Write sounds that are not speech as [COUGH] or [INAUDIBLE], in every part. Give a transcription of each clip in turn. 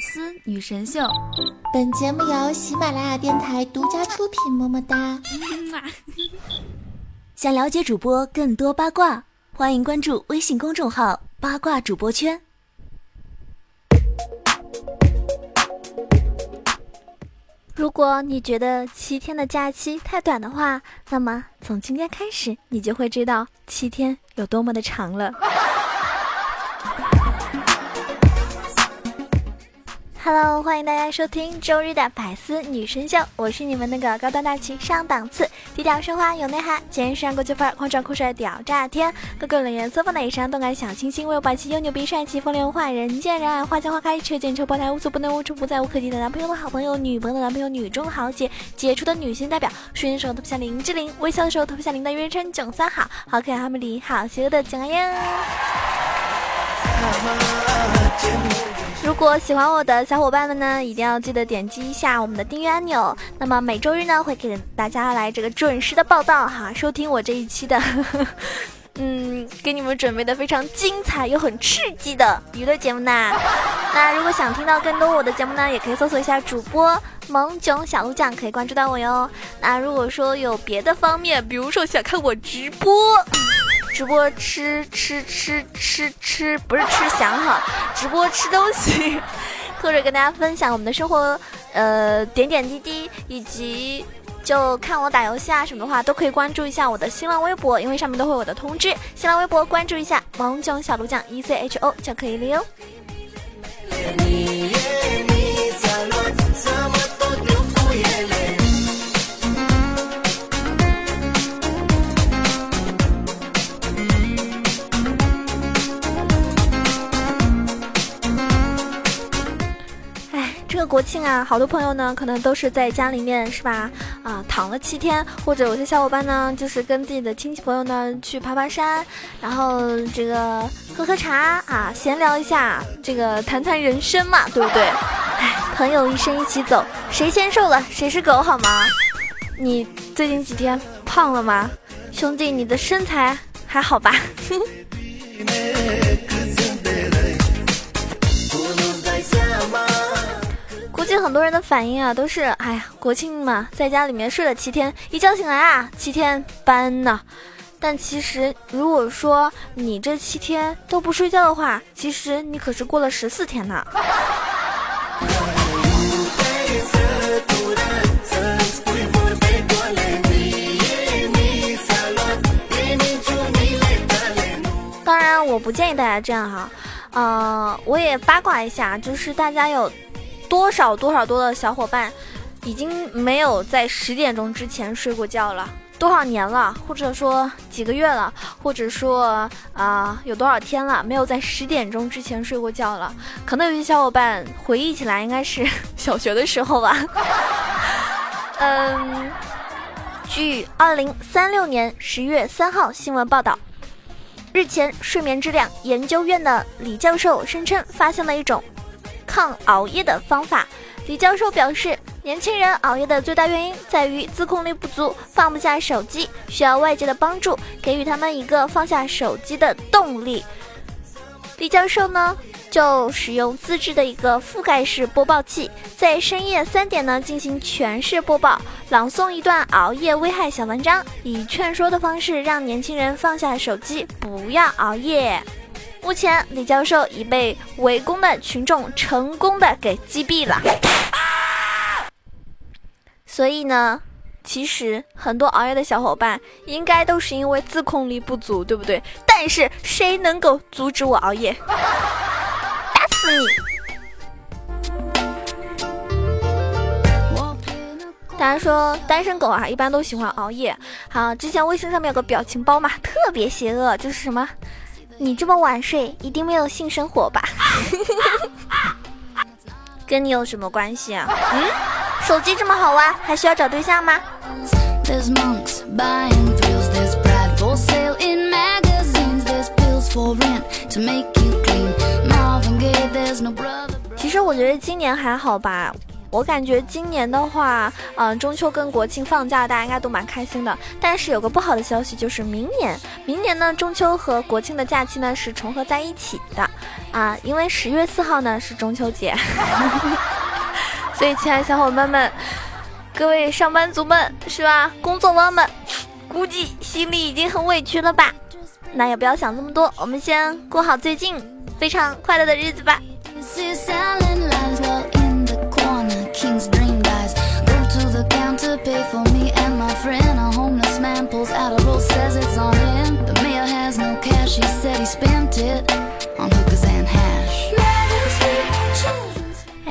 丝女神秀，本节目由喜马拉雅电台独家出品，么么哒。想了解主播更多八卦，欢迎关注微信公众号“八卦主播圈”。如果你觉得七天的假期太短的话，那么从今天开始，你就会知道七天有多么的长了。Hello，欢迎大家收听周日的百思女神秀，我是你们那个高端大气上档次、低调奢华有内涵、简约时尚国际范儿、狂拽酷帅屌炸天、各个冷颜色放内伤、动感小清新、威武霸气又牛逼帅气风流文化、人见人爱、花见花开、车见车爆胎、无所不能、无处不在、无可替代男朋友的好朋友、女朋友的男朋友、女中豪杰、杰出的女性代表、睡的时候特别像林志玲，微笑的时候特别像林黛玉称囧三好，好可爱好美丽好邪恶的囧爱呀。如果喜欢我的小伙伴们呢，一定要记得点击一下我们的订阅按钮。那么每周日呢，会给大家来这个准时的报道哈，收听我这一期的，[LAUGHS] 嗯，给你们准备的非常精彩又很刺激的娱乐节目呢。[LAUGHS] 那如果想听到更多我的节目呢，也可以搜索一下主播萌囧小鹿酱，可以关注到我哟。那如果说有别的方面，比如说想看我直播。直播吃吃吃吃吃，不是吃翔哈，直播吃东西，[LAUGHS] 或者跟大家分享我们的生活，呃，点点滴滴，以及就看我打游戏啊什么的话，都可以关注一下我的新浪微博，因为上面都会有我的通知。新浪微博关注一下萌囧小鹿酱 E C H O 就可以了哟。这个国庆啊，好多朋友呢，可能都是在家里面，是吧？啊，躺了七天，或者有些小伙伴呢，就是跟自己的亲戚朋友呢去爬爬山，然后这个喝喝茶啊，闲聊一下，这个谈谈人生嘛，对不对？哎，朋友一生一起走，谁先瘦了谁是狗，好吗？你最近几天胖了吗，兄弟？你的身材还好吧？[LAUGHS] 估计很多人的反应啊，都是哎呀，国庆嘛，在家里面睡了七天，一觉醒来啊，七天班呢。但其实，如果说你这七天都不睡觉的话，其实你可是过了十四天呢。当然，我不建议大家这样哈。呃，我也八卦一下，就是大家有。多少多少多的小伙伴，已经没有在十点钟之前睡过觉了？多少年了？或者说几个月了？或者说啊，有多少天了没有在十点钟之前睡过觉了？可能有些小伙伴回忆起来，应该是小学的时候吧。嗯，据二零三六年十月三号新闻报道，日前睡眠质量研究院的李教授声称，发现了一种。抗熬夜的方法，李教授表示，年轻人熬夜的最大原因在于自控力不足，放不下手机，需要外界的帮助，给予他们一个放下手机的动力。李教授呢，就使用自制的一个覆盖式播报器，在深夜三点呢进行全市播报，朗诵一段熬夜危害小文章，以劝说的方式让年轻人放下手机，不要熬夜。目前，李教授已被围攻的群众成功的给击毙了。所以呢，其实很多熬夜的小伙伴应该都是因为自控力不足，对不对？但是谁能够阻止我熬夜？打死你！大家说单身狗啊，一般都喜欢熬夜。好，之前微信上面有个表情包嘛，特别邪恶，就是什么？你这么晚睡，一定没有性生活吧？[LAUGHS] 跟你有什么关系啊？嗯，手机这么好玩，还需要找对象吗？其实我觉得今年还好吧。我感觉今年的话，嗯，中秋跟国庆放假，大家应该都蛮开心的。但是有个不好的消息，就是明年，明年呢，中秋和国庆的假期呢是重合在一起的。啊，因为十月四号呢是中秋节，[LAUGHS] 所以亲爱的小伙伴们，各位上班族们是吧？工作妈们，估计心里已经很委屈了吧？那也不要想这么多，我们先过好最近非常快乐的日子吧。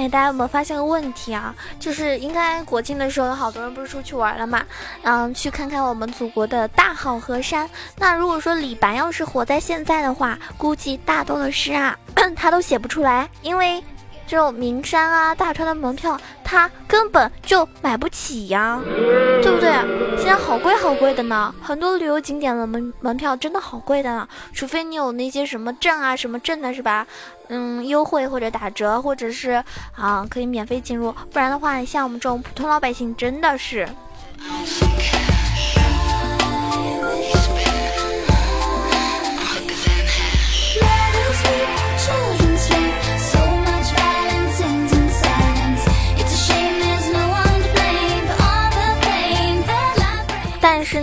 大家有没有发现个问题啊？就是应该国庆的时候，有好多人不是出去玩了嘛？嗯，去看看我们祖国的大好河山。那如果说李白要是活在现在的话，估计大多的诗啊，[COUGHS] 他都写不出来，因为。这种名山啊、大川的门票，他根本就买不起呀，对不对？现在好贵好贵的呢，很多旅游景点的门门票真的好贵的呢。除非你有那些什么证啊、什么证的是吧？嗯，优惠或者打折，或者是啊可以免费进入，不然的话，像我们这种普通老百姓真的是。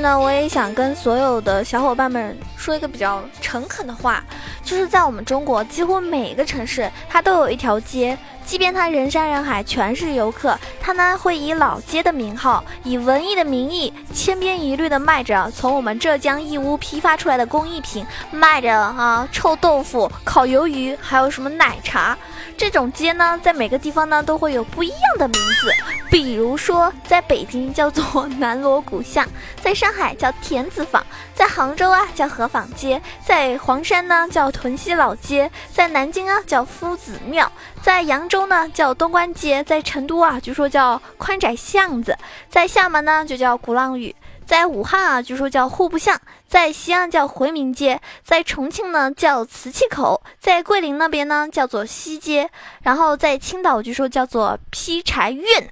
那，我也想跟所有的小伙伴们说一个比较诚恳的话，就是在我们中国，几乎每一个城市它都有一条街，即便它人山人海，全是游客，它呢会以老街的名号，以文艺的名义，千篇一律的卖着从我们浙江义乌批发出来的工艺品，卖着啊臭豆腐、烤鱿鱼，还有什么奶茶。这种街呢，在每个地方呢都会有不一样的名字，比如说，在北京叫做南锣鼓巷，在上海叫田子坊，在杭州啊叫河坊街，在黄山呢叫屯溪老街，在南京啊叫夫子庙，在扬州呢叫东关街，在成都啊据说叫宽窄巷子，在厦门呢就叫鼓浪屿。在武汉啊，据说叫户部巷；在西安叫回民街；在重庆呢叫瓷器口；在桂林那边呢叫做西街；然后在青岛据说叫做劈柴院，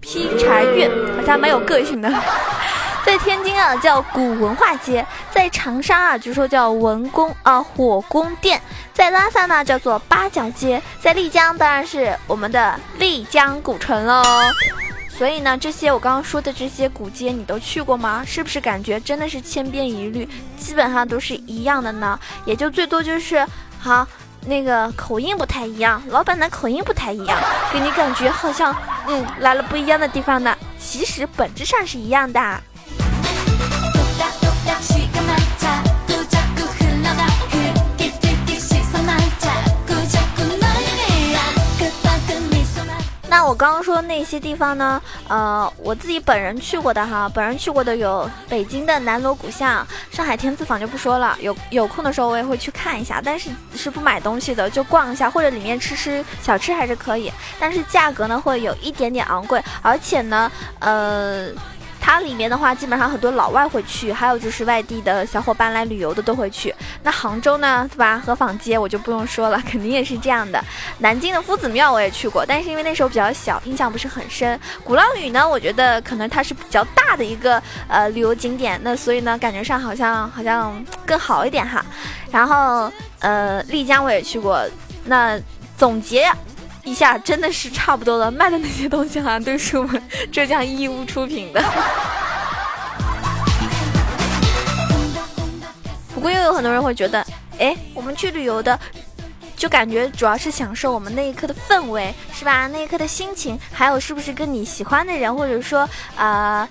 劈柴院好像蛮有个性的。[LAUGHS] 在天津啊叫古文化街；在长沙啊据说叫文宫啊火宫殿；在拉萨呢叫做八角街；在丽江当然是我们的丽江古城喽。所以呢，这些我刚刚说的这些古街，你都去过吗？是不是感觉真的是千篇一律，基本上都是一样的呢？也就最多就是，好，那个口音不太一样，老板的口音不太一样，给你感觉好像，嗯，来了不一样的地方呢。其实本质上是一样的。那我刚刚说那些地方呢？呃，我自己本人去过的哈，本人去过的有北京的南锣鼓巷、上海天字坊就不说了。有有空的时候我也会去看一下，但是是不买东西的，就逛一下或者里面吃吃小吃还是可以，但是价格呢会有一点点昂贵，而且呢，呃。它里面的话，基本上很多老外会去，还有就是外地的小伙伴来旅游的都会去。那杭州呢，对吧？河坊街我就不用说了，肯定也是这样的。南京的夫子庙我也去过，但是因为那时候比较小，印象不是很深。鼓浪屿呢，我觉得可能它是比较大的一个呃旅游景点，那所以呢，感觉上好像好像更好一点哈。然后呃，丽江我也去过。那总结。一下真的是差不多了，卖的那些东西好像都是我们 [LAUGHS] 浙江义乌出品的。不过又有很多人会觉得，哎，我们去旅游的，就感觉主要是享受我们那一刻的氛围，是吧？那一刻的心情，还有是不是跟你喜欢的人，或者说啊。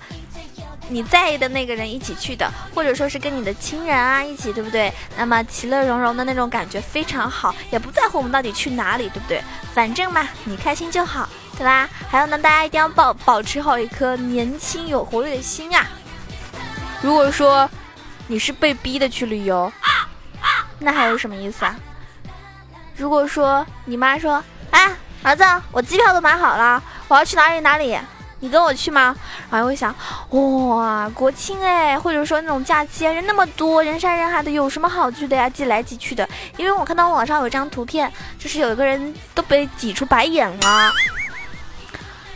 你在意的那个人一起去的，或者说是跟你的亲人啊一起，对不对？那么其乐融融的那种感觉非常好，也不在乎我们到底去哪里，对不对？反正嘛，你开心就好，对吧？还有呢，大家一定要保保持好一颗年轻有活力的心啊！如果说你是被逼的去旅游，那还有什么意思啊？如果说你妈说，哎，儿子，我机票都买好了，我要去哪里哪里。你跟我去吗？然后我想，哇，国庆哎，或者说那种假期，人那么多，人山人海的，有什么好去的呀？挤来挤去的。因为我看到网上有张图片，就是有一个人都被挤出白眼了。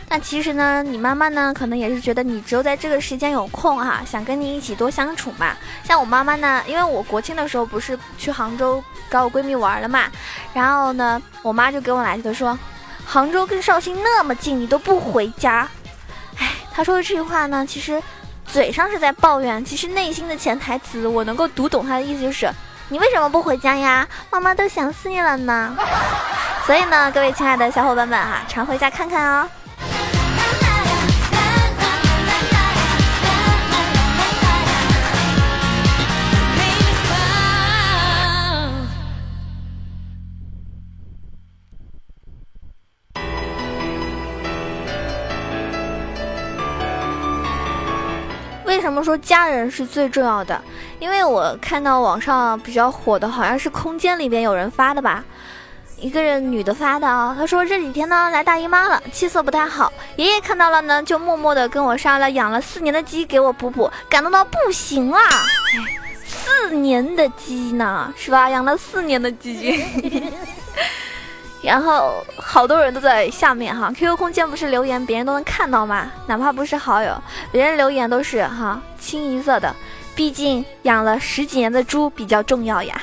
那其实呢，你妈妈呢，可能也是觉得你只有在这个时间有空哈，想跟你一起多相处嘛。像我妈妈呢，因为我国庆的时候不是去杭州找我闺蜜玩了嘛，然后呢，我妈就给我来一个说，杭州跟绍兴那么近，你都不回家。他，说的这句话呢，其实嘴上是在抱怨，其实内心的潜台词我能够读懂他的意思就是。你为什么不回家呀？妈妈都想死你了呢。[LAUGHS] 所以呢，各位亲爱的小伙伴们哈，常回家看看哦。说家人是最重要的？因为我看到网上比较火的，好像是空间里边有人发的吧，一个人女的发的啊，她说这几天呢来大姨妈了，气色不太好，爷爷看到了呢，就默默的跟我杀了养了四年的鸡给我补补，感动到不行啊！四年的鸡呢，是吧？养了四年的鸡。[LAUGHS] 然后好多人都在下面哈，QQ 空间不是留言，别人都能看到吗？哪怕不是好友，别人留言都是哈清一色的，毕竟养了十几年的猪比较重要呀。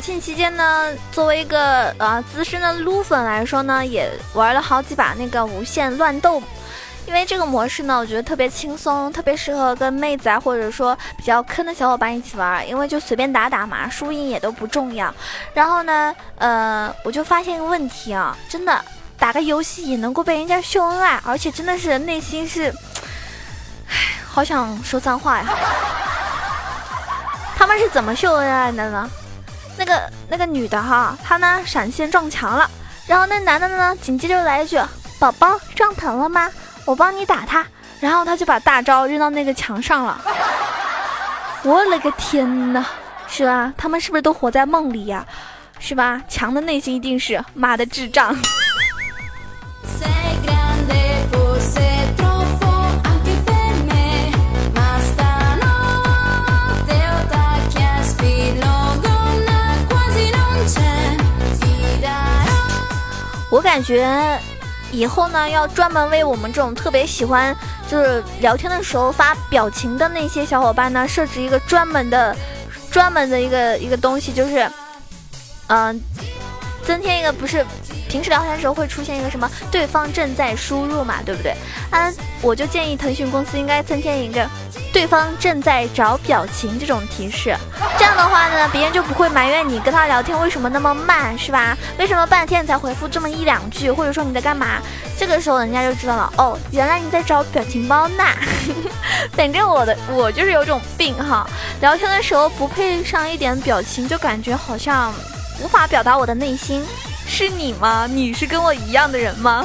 国庆期间呢，作为一个呃资深的撸粉来说呢，也玩了好几把那个无限乱斗，因为这个模式呢，我觉得特别轻松，特别适合跟妹子啊，或者说比较坑的小伙伴一起玩，因为就随便打打嘛，输赢也都不重要。然后呢，呃，我就发现一个问题啊，真的打个游戏也能够被人家秀恩爱，而且真的是内心是，唉，好想说脏话呀。[LAUGHS] 他们是怎么秀恩爱的呢？那个那个女的哈，她呢闪现撞墙了，然后那男的呢紧接着来一句：“宝宝撞疼了吗？我帮你打他。”然后他就把大招扔到那个墙上了。[LAUGHS] 我勒个天呐，是吧？他们是不是都活在梦里呀？是吧？强的内心一定是妈的智障。我感觉以后呢，要专门为我们这种特别喜欢就是聊天的时候发表情的那些小伙伴呢，设置一个专门的、专门的一个一个东西，就是，嗯，增添一个不是。平时聊天的时候会出现一个什么对方正在输入嘛，对不对？嗯，我就建议腾讯公司应该增添一个对方正在找表情这种提示，这样的话呢，别人就不会埋怨你跟他聊天为什么那么慢，是吧？为什么半天才回复这么一两句，或者说你在干嘛？这个时候人家就知道了，哦，[LAUGHS] 原来你在找表情包呢。[LAUGHS] 反正我的我就是有种病哈，聊天的时候不配上一点表情，就感觉好像无法表达我的内心。是你吗？你是跟我一样的人吗？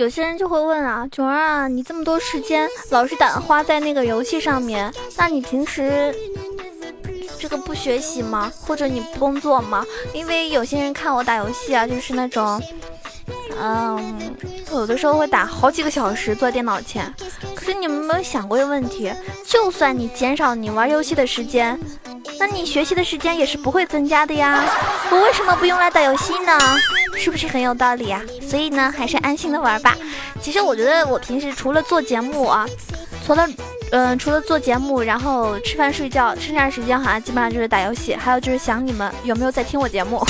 有些人就会问啊，囧儿啊，你这么多时间老是打花在那个游戏上面，那你平时这个不学习吗？或者你不工作吗？因为有些人看我打游戏啊，就是那种，嗯，有的时候会打好几个小时坐电脑前。可是你们没有想过一个问题？就算你减少你玩游戏的时间，那你学习的时间也是不会增加的呀。我为什么不用来打游戏呢？是不是很有道理啊？所以呢，还是安心的玩吧。其实我觉得我平时除了做节目啊，除了嗯，除了做节目，然后吃饭睡觉，剩下的时间好像基本上就是打游戏，还有就是想你们有没有在听我节目。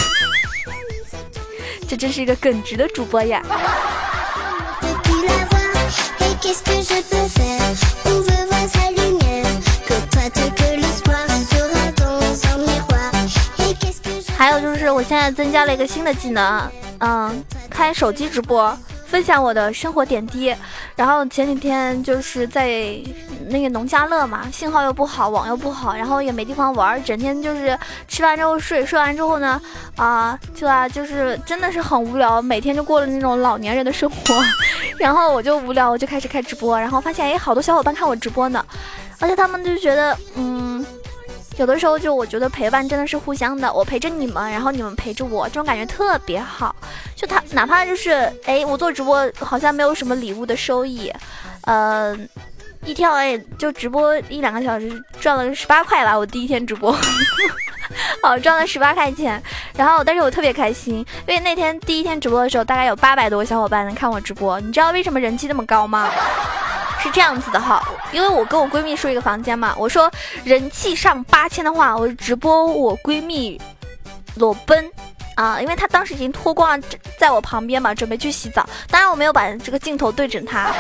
[LAUGHS] 这真是一个耿直的主播呀。我现在增加了一个新的技能，嗯，开手机直播。分享我的生活点滴，然后前几天就是在那个农家乐嘛，信号又不好，网又不好，然后也没地方玩，整天就是吃完之后睡，睡完之后呢，啊，就啊，就是真的是很无聊，每天就过了那种老年人的生活，[LAUGHS] 然后我就无聊，我就开始开直播，然后发现哎，好多小伙伴看我直播呢，而且他们就觉得，嗯。有的时候就我觉得陪伴真的是互相的，我陪着你们，然后你们陪着我，这种感觉特别好。就他哪怕就是哎，我做直播好像没有什么礼物的收益，呃，一天哎就直播一两个小时赚了十八块吧，我第一天直播，[LAUGHS] 哦赚了十八块钱，然后但是我特别开心，因为那天第一天直播的时候大概有八百多个小伙伴能看我直播，你知道为什么人气那么高吗？是这样子的哈，因为我跟我闺蜜睡一个房间嘛，我说人气上八千的话，我直播我闺蜜裸奔啊，因为她当时已经脱光了，在我旁边嘛，准备去洗澡。当然我没有把这个镜头对准她，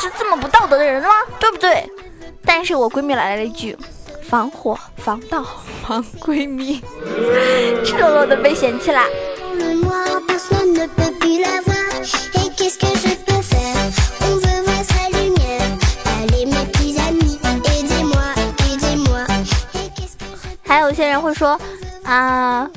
是这么不道德的人吗？对不对？但是我闺蜜来了一句：防火防盗防闺蜜，[LAUGHS] 赤裸裸的被嫌弃啦。有些人会说，啊，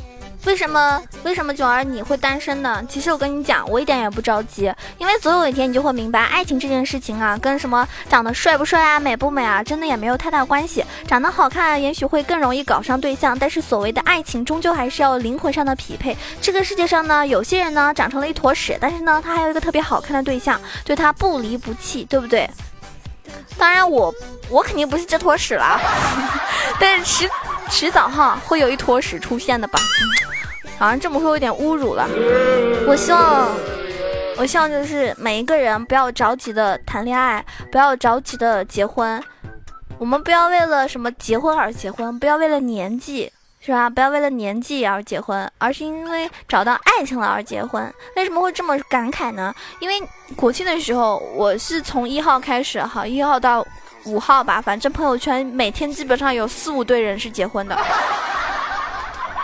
为什么为什么囧儿你会单身呢？其实我跟你讲，我一点也不着急，因为总有一天你就会明白，爱情这件事情啊，跟什么长得帅不帅啊、美不美啊，真的也没有太大关系。长得好看，也许会更容易搞上对象，但是所谓的爱情，终究还是要灵魂上的匹配。这个世界上呢，有些人呢长成了一坨屎，但是呢，他还有一个特别好看的对象，对他不离不弃，对不对？当然，我我肯定不是这坨屎了，[LAUGHS] 但是迟迟早哈会有一坨屎出现的吧？好像这么说有点侮辱了。我希望，我希望就是每一个人不要着急的谈恋爱，不要着急的结婚。我们不要为了什么结婚而结婚，不要为了年纪。是吧？不要为了年纪而结婚，而是因为找到爱情了而结婚。为什么会这么感慨呢？因为国庆的时候，我是从一号开始，哈，一号到五号吧，反正朋友圈每天基本上有四五对人是结婚的，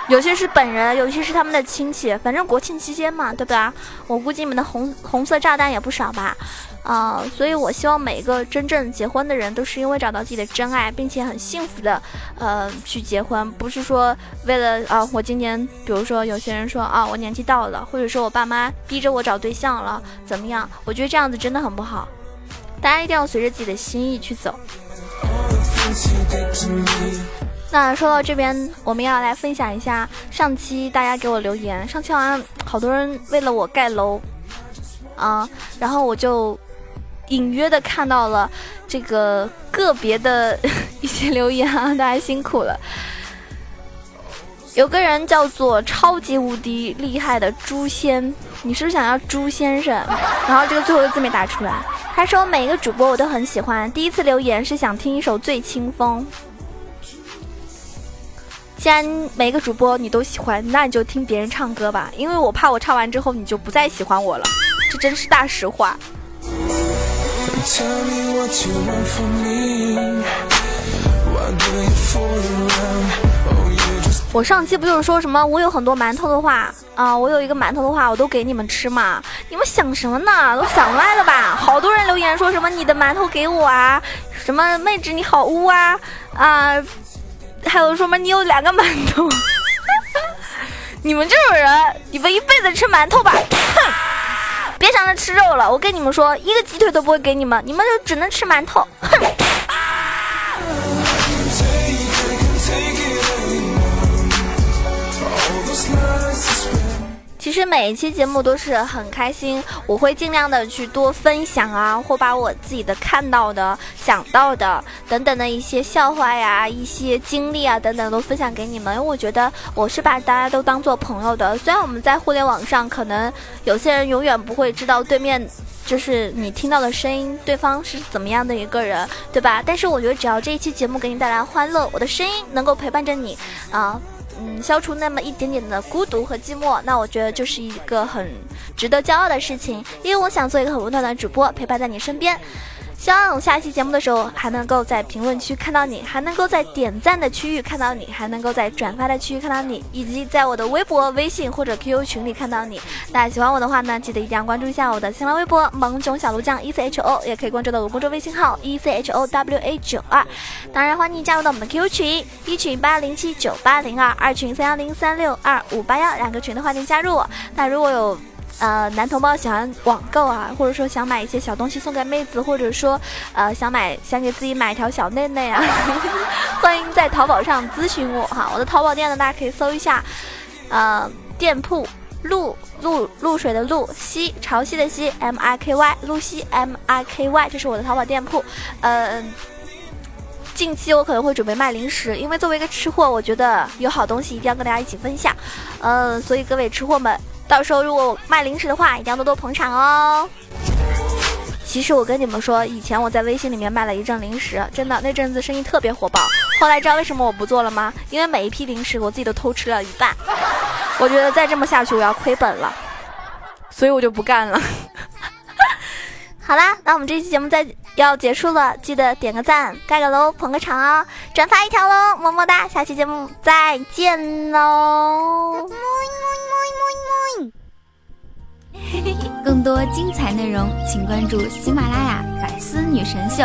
有些是本人，有些是他们的亲戚。反正国庆期间嘛，对吧？我估计你们的红红色炸弹也不少吧。啊，所以我希望每一个真正结婚的人都是因为找到自己的真爱，并且很幸福的，呃，去结婚，不是说为了啊，我今年，比如说有些人说啊，我年纪到了，或者说我爸妈逼着我找对象了，怎么样？我觉得这样子真的很不好，大家一定要随着自己的心意去走。那说到这边，我们要来分享一下上期大家给我留言，上期好像好多人为了我盖楼，啊，然后我就。隐约的看到了这个个别的 [LAUGHS] 一些留言啊，大家辛苦了。有个人叫做超级无敌厉害的朱仙，你是不是想要朱先生？然后这个最后一个字没打出来。他说每一个主播我都很喜欢，第一次留言是想听一首《醉清风》。既然每个主播你都喜欢，那你就听别人唱歌吧，因为我怕我唱完之后你就不再喜欢我了，这真是大实话。我上期不就是说什么我有很多馒头的话啊，我有一个馒头的话，我都给你们吃嘛？你们想什么呢？都想歪了吧？好多人留言说什么你的馒头给我啊，什么妹纸你好污啊啊，还有说什么你有两个馒头？[LAUGHS] 你们这种人，你们一辈子吃馒头吧！哼。别想着吃肉了，我跟你们说，一个鸡腿都不会给你们，你们就只能吃馒头。哼。其实每一期节目都是很开心，我会尽量的去多分享啊，或把我自己的看到的、想到的等等的一些笑话呀、一些经历啊等等都分享给你们。因为我觉得我是把大家都当做朋友的，虽然我们在互联网上可能有些人永远不会知道对面就是你听到的声音，对方是怎么样的一个人，对吧？但是我觉得只要这一期节目给你带来欢乐，我的声音能够陪伴着你啊。嗯，消除那么一点点的孤独和寂寞，那我觉得就是一个很值得骄傲的事情。因为我想做一个很温暖的主播，陪伴在你身边。希望我下期节目的时候还能够在评论区看到你，还能够在点赞的区域看到你，还能够在转发的区域看到你，以及在我的微博、微信或者 QQ 群里看到你。大家喜欢我的话呢，记得一定要关注一下我的新浪微博“萌囧小鹿酱 E C H O”，也可以关注到我公众微信号 “E C H O W A 九二”。当然，欢迎加入到我们的 QQ 群，一群八零七九八零二，二群三幺零三六二五八幺，两个群的欢迎加入。那如果有呃，男同胞喜欢网购啊，或者说想买一些小东西送给妹子，或者说呃想买想给自己买一条小内内啊，[LAUGHS] 欢迎在淘宝上咨询我哈。我的淘宝店呢，大家可以搜一下，呃，店铺露露露水的露西潮汐的西 M I K Y 露西 M I K Y，这是我的淘宝店铺。呃，近期我可能会准备卖零食，因为作为一个吃货，我觉得有好东西一定要跟大家一起分享。嗯，所以各位吃货们。到时候如果卖零食的话，一定要多多捧场哦。其实我跟你们说，以前我在微信里面卖了一阵零食，真的那阵子生意特别火爆。后来知道为什么我不做了吗？因为每一批零食我自己都偷吃了一半。我觉得再这么下去我要亏本了，所以我就不干了。好啦，那我们这期节目再要结束了，记得点个赞、盖个楼、捧个场哦，转发一条喽，么么哒！下期节目再见喽。[LAUGHS] 更多精彩内容，请关注喜马拉雅《百思女神秀》。